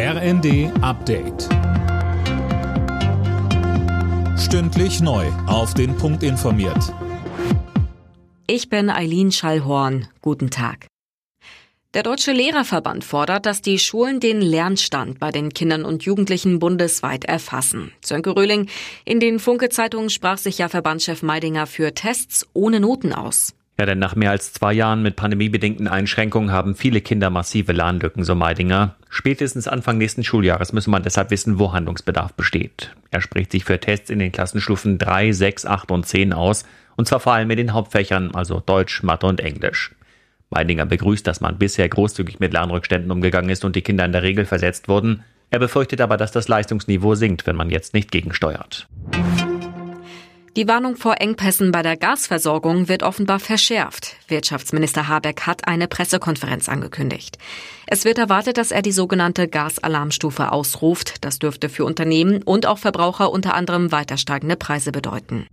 RND Update. Stündlich neu. Auf den Punkt informiert. Ich bin Eileen Schallhorn. Guten Tag. Der Deutsche Lehrerverband fordert, dass die Schulen den Lernstand bei den Kindern und Jugendlichen bundesweit erfassen. Sönke Röhling, in den Funke-Zeitungen sprach sich ja Verbandschef Meidinger für Tests ohne Noten aus. Ja, denn nach mehr als zwei Jahren mit pandemiebedingten Einschränkungen haben viele Kinder massive Lernlücken, so Meidinger. Spätestens Anfang nächsten Schuljahres müsse man deshalb wissen, wo Handlungsbedarf besteht. Er spricht sich für Tests in den Klassenstufen 3, 6, 8 und 10 aus, und zwar vor allem in den Hauptfächern, also Deutsch, Mathe und Englisch. Meidinger begrüßt, dass man bisher großzügig mit Lernrückständen umgegangen ist und die Kinder in der Regel versetzt wurden. Er befürchtet aber, dass das Leistungsniveau sinkt, wenn man jetzt nicht gegensteuert. Die Warnung vor Engpässen bei der Gasversorgung wird offenbar verschärft. Wirtschaftsminister Habeck hat eine Pressekonferenz angekündigt. Es wird erwartet, dass er die sogenannte Gasalarmstufe ausruft. Das dürfte für Unternehmen und auch Verbraucher unter anderem weiter steigende Preise bedeuten.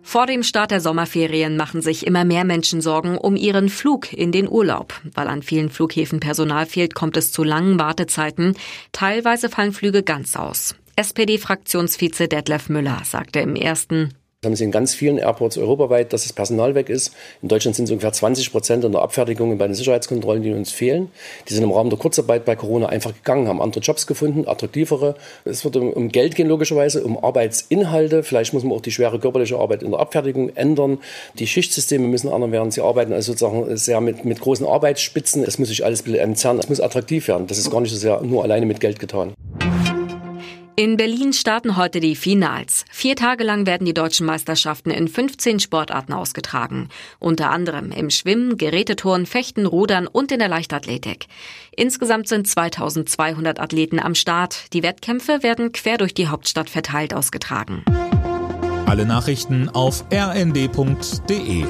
Vor dem Start der Sommerferien machen sich immer mehr Menschen Sorgen um ihren Flug in den Urlaub. Weil an vielen Flughäfen Personal fehlt, kommt es zu langen Wartezeiten. Teilweise fallen Flüge ganz aus. SPD-Fraktionsvize Detlef Müller sagte im ersten das haben Sie in ganz vielen Airports europaweit, dass das Personal weg ist. In Deutschland sind es ungefähr 20 Prozent in der Abfertigung bei den Sicherheitskontrollen, die uns fehlen. Die sind im Rahmen der Kurzarbeit bei Corona einfach gegangen, haben andere Jobs gefunden, attraktivere. Es wird um, Geld gehen, logischerweise, um Arbeitsinhalte. Vielleicht muss man auch die schwere körperliche Arbeit in der Abfertigung ändern. Die Schichtsysteme müssen anders werden. Sie arbeiten also sozusagen sehr mit, mit großen Arbeitsspitzen. Das muss sich alles entzerren. Das muss attraktiv werden. Das ist gar nicht so sehr nur alleine mit Geld getan. In Berlin starten heute die Finals. Vier Tage lang werden die deutschen Meisterschaften in 15 Sportarten ausgetragen. Unter anderem im Schwimmen, Geräteturnen, Fechten, Rudern und in der Leichtathletik. Insgesamt sind 2200 Athleten am Start. Die Wettkämpfe werden quer durch die Hauptstadt verteilt ausgetragen. Alle Nachrichten auf rnd.de